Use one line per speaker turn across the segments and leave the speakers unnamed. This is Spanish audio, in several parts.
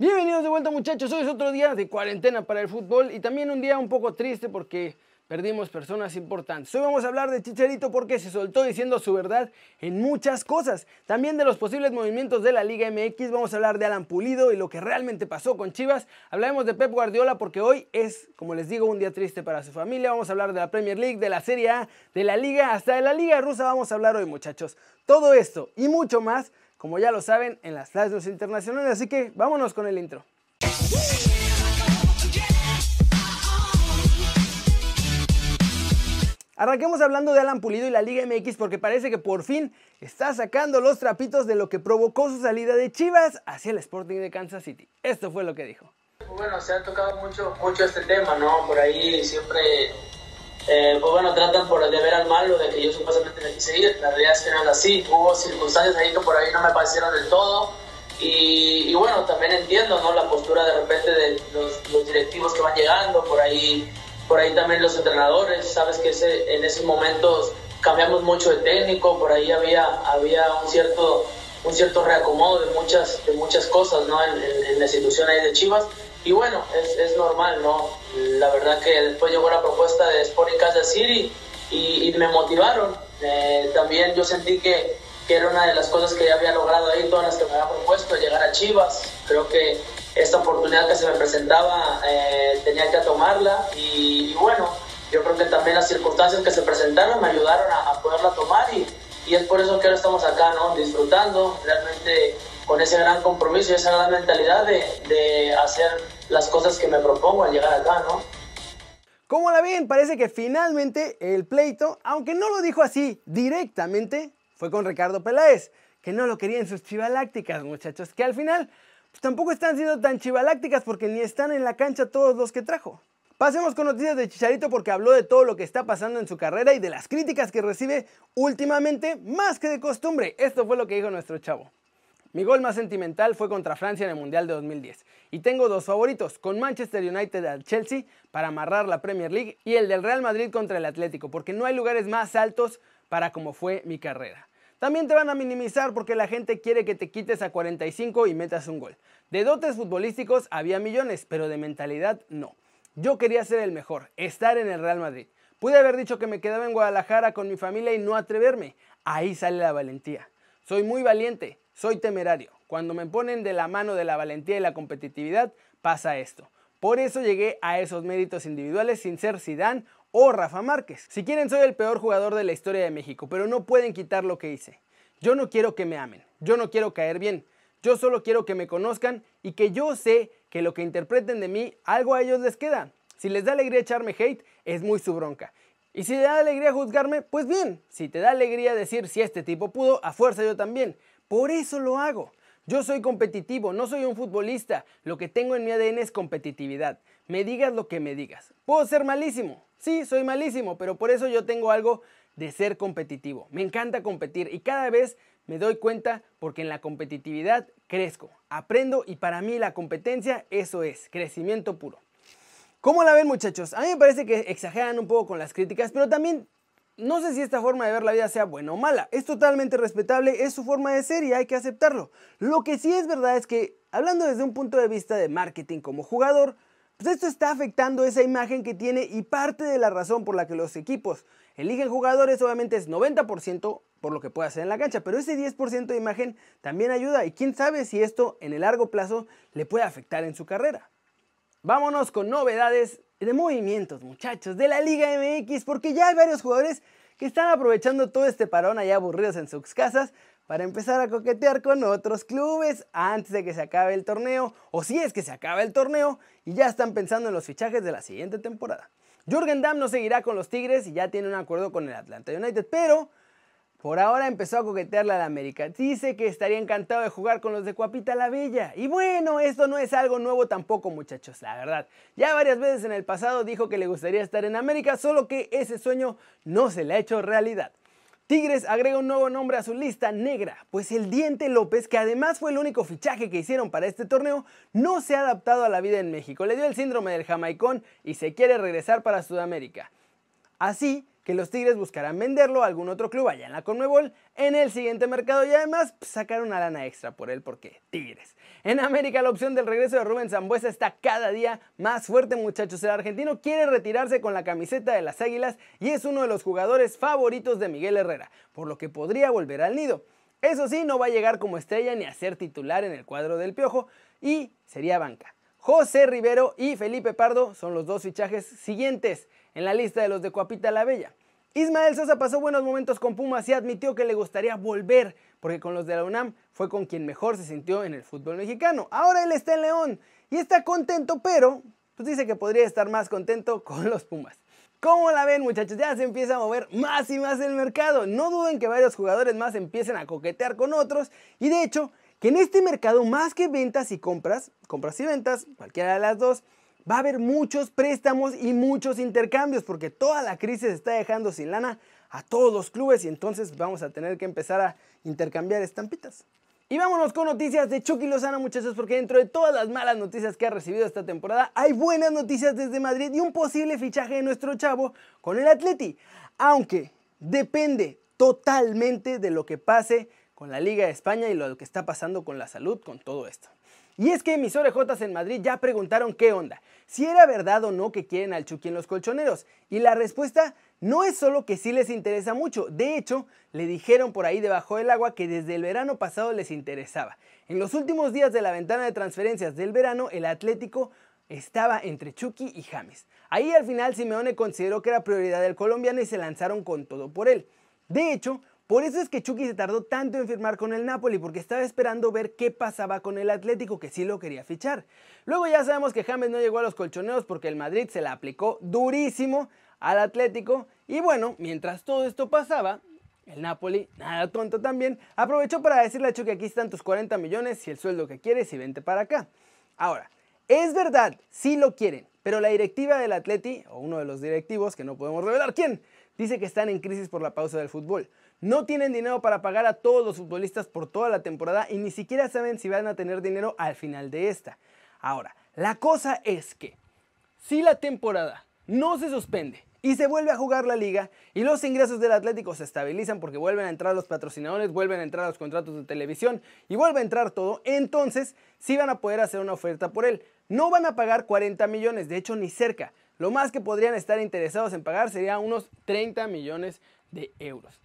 Bienvenidos de vuelta muchachos, hoy es otro día de cuarentena para el fútbol y también un día un poco triste porque perdimos personas importantes. Hoy vamos a hablar de Chicharito porque se soltó diciendo su verdad en muchas cosas. También de los posibles movimientos de la Liga MX, vamos a hablar de Alan Pulido y lo que realmente pasó con Chivas. Hablaremos de Pep Guardiola porque hoy es, como les digo, un día triste para su familia. Vamos a hablar de la Premier League, de la Serie A, de la Liga, hasta de la Liga Rusa vamos a hablar hoy muchachos. Todo esto y mucho más como ya lo saben, en las clases internacionales. Así que vámonos con el intro. Arranquemos hablando de Alan Pulido y la Liga MX porque parece que por fin está sacando los trapitos de lo que provocó su salida de Chivas hacia el Sporting de Kansas City. Esto fue lo que dijo.
Bueno, se ha tocado mucho, mucho este tema, ¿no? Por ahí siempre eh, pues bueno, tratan por de ver al malo, de que yo supuestamente me quise ir, la realidad es que no es así, hubo circunstancias ahí que por ahí no me parecieron del todo, y, bueno, también entiendo, ¿no? La postura de repente de los, directivos que van llegando, por ahí, por ahí también los entrenadores, sabes que ese, en esos momentos cambiamos mucho de técnico, por ahí había, había un cierto un cierto reacomodo de muchas, de muchas cosas ¿no? en, en la institución ahí de Chivas, y bueno, es, es, normal, ¿no? La verdad que después llegó la propuesta de Sporting Kansas City y, y me motivaron. Eh, también yo sentí que, que, era una de las cosas que ya había logrado ahí, todas las que me había propuesto, llegar a Chivas. Creo que esta oportunidad que se me presentaba eh, tenía que tomarla y, bueno, yo creo que también las circunstancias que se presentaron me ayudaron a, a poderla tomar y, y es por eso que ahora estamos acá, ¿no? Disfrutando, realmente con ese gran compromiso y esa gran mentalidad de, de hacer las cosas que me propongo al llegar acá, ¿no?
¿Cómo la ven? Parece que finalmente el pleito, aunque no lo dijo así directamente, fue con Ricardo Peláez, que no lo quería en sus chivalácticas, muchachos, que al final pues, tampoco están siendo tan chivalácticas porque ni están en la cancha todos los que trajo. Pasemos con noticias de Chicharito porque habló de todo lo que está pasando en su carrera y de las críticas que recibe últimamente más que de costumbre. Esto fue lo que dijo nuestro chavo. Mi gol más sentimental fue contra Francia en el Mundial de 2010 y tengo dos favoritos, con Manchester United al Chelsea para amarrar la Premier League y el del Real Madrid contra el Atlético, porque no hay lugares más altos para como fue mi carrera. También te van a minimizar porque la gente quiere que te quites a 45 y metas un gol. De dotes futbolísticos había millones, pero de mentalidad no. Yo quería ser el mejor, estar en el Real Madrid. Pude haber dicho que me quedaba en Guadalajara con mi familia y no atreverme. Ahí sale la valentía. Soy muy valiente, soy temerario. Cuando me ponen de la mano de la valentía y la competitividad, pasa esto. Por eso llegué a esos méritos individuales sin ser Zidane o Rafa Márquez. Si quieren, soy el peor jugador de la historia de México, pero no pueden quitar lo que hice. Yo no quiero que me amen, yo no quiero caer bien, yo solo quiero que me conozcan y que yo sé que lo que interpreten de mí, algo a ellos les queda. Si les da alegría echarme hate, es muy su bronca. Y si te da alegría juzgarme, pues bien. Si te da alegría decir si este tipo pudo, a fuerza yo también. Por eso lo hago. Yo soy competitivo, no soy un futbolista. Lo que tengo en mi ADN es competitividad. Me digas lo que me digas. Puedo ser malísimo. Sí, soy malísimo, pero por eso yo tengo algo de ser competitivo. Me encanta competir y cada vez me doy cuenta porque en la competitividad crezco, aprendo y para mí la competencia eso es, crecimiento puro. ¿Cómo la ven muchachos? A mí me parece que exageran un poco con las críticas, pero también no sé si esta forma de ver la vida sea buena o mala. Es totalmente respetable, es su forma de ser y hay que aceptarlo. Lo que sí es verdad es que, hablando desde un punto de vista de marketing como jugador, pues esto está afectando esa imagen que tiene y parte de la razón por la que los equipos eligen jugadores obviamente es 90% por lo que puede hacer en la cancha, pero ese 10% de imagen también ayuda y quién sabe si esto en el largo plazo le puede afectar en su carrera. Vámonos con novedades de movimientos, muchachos, de la Liga MX, porque ya hay varios jugadores que están aprovechando todo este parón allá aburridos en sus casas para empezar a coquetear con otros clubes antes de que se acabe el torneo, o si es que se acaba el torneo, y ya están pensando en los fichajes de la siguiente temporada. Jürgen Damm no seguirá con los Tigres y ya tiene un acuerdo con el Atlanta United, pero por ahora empezó a coquetearle a la América. Dice que estaría encantado de jugar con los de Cuapita la Bella. Y bueno, esto no es algo nuevo tampoco, muchachos, la verdad. Ya varias veces en el pasado dijo que le gustaría estar en América, solo que ese sueño no se le ha hecho realidad. Tigres agrega un nuevo nombre a su lista negra, pues el Diente López, que además fue el único fichaje que hicieron para este torneo, no se ha adaptado a la vida en México. Le dio el síndrome del jamaicón y se quiere regresar para Sudamérica. Así que los Tigres buscarán venderlo a algún otro club allá en la Conmebol en el siguiente mercado y además sacar una lana extra por él porque Tigres. En América la opción del regreso de Rubén Zambuesa está cada día más fuerte muchachos. El argentino quiere retirarse con la camiseta de las Águilas y es uno de los jugadores favoritos de Miguel Herrera, por lo que podría volver al nido. Eso sí, no va a llegar como estrella ni a ser titular en el cuadro del Piojo y sería banca. José Rivero y Felipe Pardo son los dos fichajes siguientes en la lista de los de Coapita la Bella. Ismael Sosa pasó buenos momentos con Pumas y admitió que le gustaría volver, porque con los de la UNAM fue con quien mejor se sintió en el fútbol mexicano. Ahora él está en León y está contento, pero pues dice que podría estar más contento con los Pumas. ¿Cómo la ven muchachos? Ya se empieza a mover más y más el mercado. No duden que varios jugadores más empiecen a coquetear con otros y de hecho que en este mercado más que ventas y compras, compras y ventas, cualquiera de las dos, va a haber muchos préstamos y muchos intercambios porque toda la crisis está dejando sin lana a todos los clubes y entonces vamos a tener que empezar a intercambiar estampitas. Y vámonos con noticias de Chucky Lozano, muchachos, porque dentro de todas las malas noticias que ha recibido esta temporada, hay buenas noticias desde Madrid y un posible fichaje de nuestro chavo con el Atleti. Aunque depende totalmente de lo que pase con la Liga de España y lo que está pasando con la salud, con todo esto. Y es que mis orejotas en Madrid ya preguntaron qué onda, si era verdad o no que quieren al Chucky en los colchoneros. Y la respuesta no es solo que sí les interesa mucho, de hecho, le dijeron por ahí debajo del agua que desde el verano pasado les interesaba. En los últimos días de la ventana de transferencias del verano, el Atlético estaba entre Chucky y James. Ahí al final Simeone consideró que era prioridad del colombiano y se lanzaron con todo por él. De hecho, por eso es que Chucky se tardó tanto en firmar con el Napoli, porque estaba esperando ver qué pasaba con el Atlético, que sí lo quería fichar. Luego ya sabemos que James no llegó a los colchoneros porque el Madrid se la aplicó durísimo al Atlético. Y bueno, mientras todo esto pasaba, el Napoli, nada tonto también, aprovechó para decirle a Chucky aquí están tus 40 millones y el sueldo que quieres y vente para acá. Ahora, es verdad, sí lo quieren, pero la directiva del Atleti, o uno de los directivos, que no podemos revelar quién, dice que están en crisis por la pausa del fútbol. No tienen dinero para pagar a todos los futbolistas por toda la temporada y ni siquiera saben si van a tener dinero al final de esta. Ahora, la cosa es que si la temporada no se suspende y se vuelve a jugar la liga y los ingresos del Atlético se estabilizan porque vuelven a entrar los patrocinadores, vuelven a entrar los contratos de televisión y vuelve a entrar todo, entonces sí van a poder hacer una oferta por él. No van a pagar 40 millones, de hecho ni cerca. Lo más que podrían estar interesados en pagar sería unos 30 millones de euros.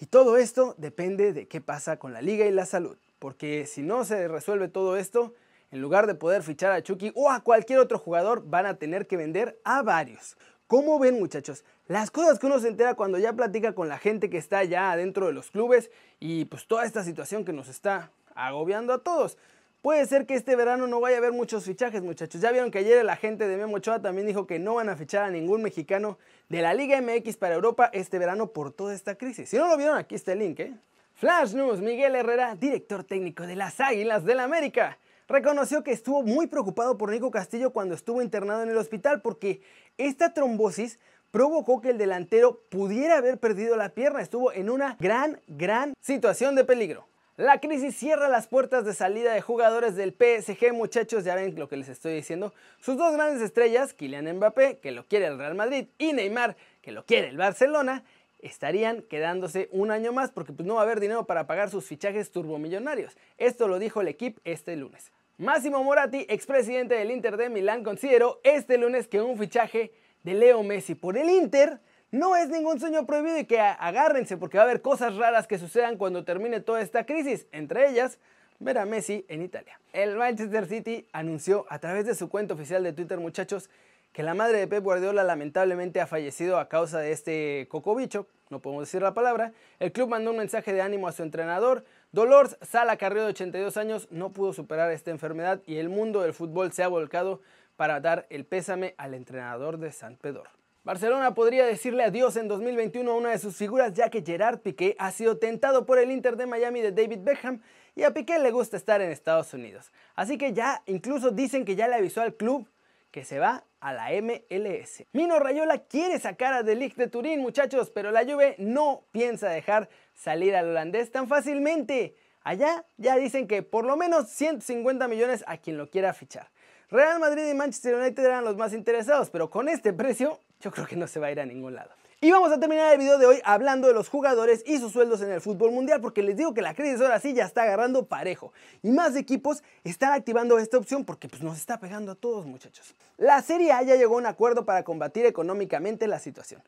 Y todo esto depende de qué pasa con la liga y la salud. Porque si no se resuelve todo esto, en lugar de poder fichar a Chucky o a cualquier otro jugador, van a tener que vender a varios. ¿Cómo ven muchachos? Las cosas que uno se entera cuando ya platica con la gente que está ya adentro de los clubes y pues toda esta situación que nos está agobiando a todos. Puede ser que este verano no vaya a haber muchos fichajes, muchachos. Ya vieron que ayer el agente de Memo Ochoa también dijo que no van a fichar a ningún mexicano de la Liga MX para Europa este verano por toda esta crisis. Si no lo vieron, aquí está el link, ¿eh? Flash News, Miguel Herrera, director técnico de las Águilas del la América, reconoció que estuvo muy preocupado por Nico Castillo cuando estuvo internado en el hospital porque esta trombosis provocó que el delantero pudiera haber perdido la pierna. Estuvo en una gran, gran situación de peligro. La crisis cierra las puertas de salida de jugadores del PSG, muchachos, ya ven lo que les estoy diciendo. Sus dos grandes estrellas, Kylian Mbappé, que lo quiere el Real Madrid, y Neymar, que lo quiere el Barcelona, estarían quedándose un año más porque pues, no va a haber dinero para pagar sus fichajes turbomillonarios. Esto lo dijo el equipo este lunes. Máximo Moratti, expresidente del Inter de Milán, consideró este lunes que un fichaje de Leo Messi por el Inter no es ningún sueño prohibido y que agárrense porque va a haber cosas raras que sucedan cuando termine toda esta crisis, entre ellas ver a Messi en Italia. El Manchester City anunció a través de su cuenta oficial de Twitter, muchachos, que la madre de Pep Guardiola lamentablemente ha fallecido a causa de este cocobicho, no podemos decir la palabra. El club mandó un mensaje de ánimo a su entrenador. Dolores Sala Carrillo de 82 años no pudo superar esta enfermedad y el mundo del fútbol se ha volcado para dar el pésame al entrenador de San Pedro. Barcelona podría decirle adiós en 2021 a una de sus figuras ya que Gerard Piqué ha sido tentado por el Inter de Miami de David Beckham y a Piqué le gusta estar en Estados Unidos. Así que ya incluso dicen que ya le avisó al club que se va a la MLS. Mino Rayola quiere sacar a De Ligt de Turín, muchachos, pero la Juve no piensa dejar salir al holandés tan fácilmente. Allá ya dicen que por lo menos 150 millones a quien lo quiera fichar. Real Madrid y Manchester United eran los más interesados, pero con este precio yo creo que no se va a ir a ningún lado. Y vamos a terminar el video de hoy hablando de los jugadores y sus sueldos en el fútbol mundial, porque les digo que la crisis ahora sí ya está agarrando parejo. Y más equipos están activando esta opción porque pues, nos está pegando a todos muchachos. La Serie A ya llegó a un acuerdo para combatir económicamente la situación.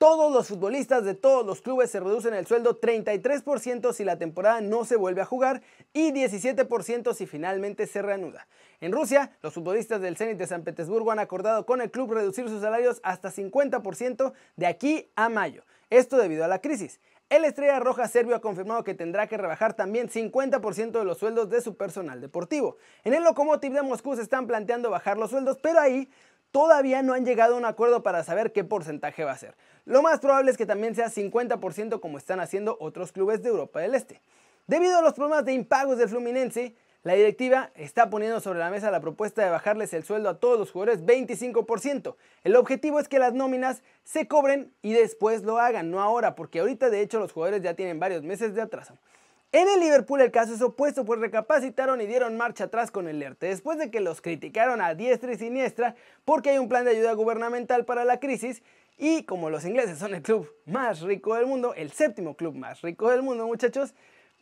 Todos los futbolistas de todos los clubes se reducen el sueldo 33% si la temporada no se vuelve a jugar y 17% si finalmente se reanuda. En Rusia, los futbolistas del Zenit de San Petersburgo han acordado con el club reducir sus salarios hasta 50% de aquí a mayo. Esto debido a la crisis. El Estrella Roja Serbio ha confirmado que tendrá que rebajar también 50% de los sueldos de su personal deportivo. En el Lokomotiv de Moscú se están planteando bajar los sueldos, pero ahí todavía no han llegado a un acuerdo para saber qué porcentaje va a ser. Lo más probable es que también sea 50% como están haciendo otros clubes de Europa del Este. Debido a los problemas de impagos del Fluminense, la directiva está poniendo sobre la mesa la propuesta de bajarles el sueldo a todos los jugadores 25%. El objetivo es que las nóminas se cobren y después lo hagan, no ahora, porque ahorita de hecho los jugadores ya tienen varios meses de atraso. En el Liverpool el caso es opuesto, pues recapacitaron y dieron marcha atrás con el ERTE, después de que los criticaron a diestra y siniestra porque hay un plan de ayuda gubernamental para la crisis y como los ingleses son el club más rico del mundo, el séptimo club más rico del mundo muchachos,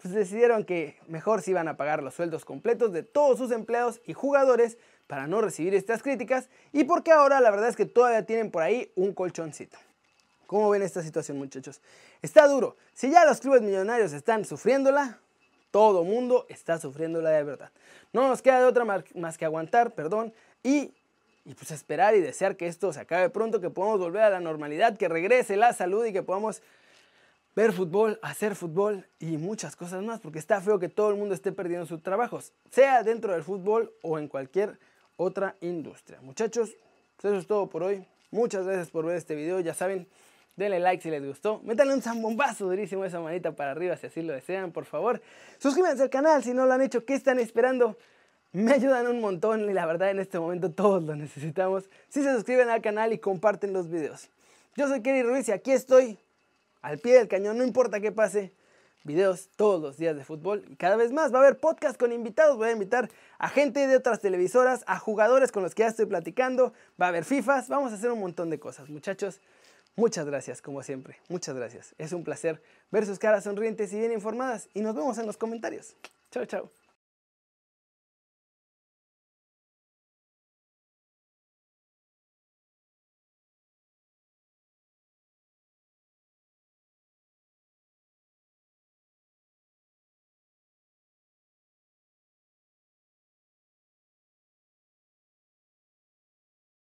pues decidieron que mejor se iban a pagar los sueldos completos de todos sus empleados y jugadores para no recibir estas críticas y porque ahora la verdad es que todavía tienen por ahí un colchoncito. ¿Cómo ven esta situación muchachos? Está duro. Si ya los clubes millonarios están sufriéndola, todo mundo está sufriéndola de verdad. No nos queda de otra más que aguantar, perdón, y, y pues esperar y desear que esto se acabe pronto, que podamos volver a la normalidad, que regrese la salud y que podamos ver fútbol, hacer fútbol y muchas cosas más, porque está feo que todo el mundo esté perdiendo sus trabajos, sea dentro del fútbol o en cualquier otra industria. Muchachos, pues eso es todo por hoy. Muchas gracias por ver este video, ya saben, denle like si les gustó, métanle un zambombazo durísimo esa manita para arriba si así lo desean, por favor. Suscríbanse al canal si no lo han hecho, ¿qué están esperando? Me ayudan un montón y la verdad en este momento todos lo necesitamos. Si se suscriben al canal y comparten los videos. Yo soy Kerry Ruiz y aquí estoy al pie del cañón, no importa qué pase. Videos todos los días de fútbol cada vez más. Va a haber podcast con invitados. Voy a invitar a gente de otras televisoras, a jugadores con los que ya estoy platicando. Va a haber FIFAs. Vamos a hacer un montón de cosas. Muchachos, muchas gracias, como siempre. Muchas gracias. Es un placer ver sus caras sonrientes y bien informadas. Y nos vemos en los comentarios. Chao, chao.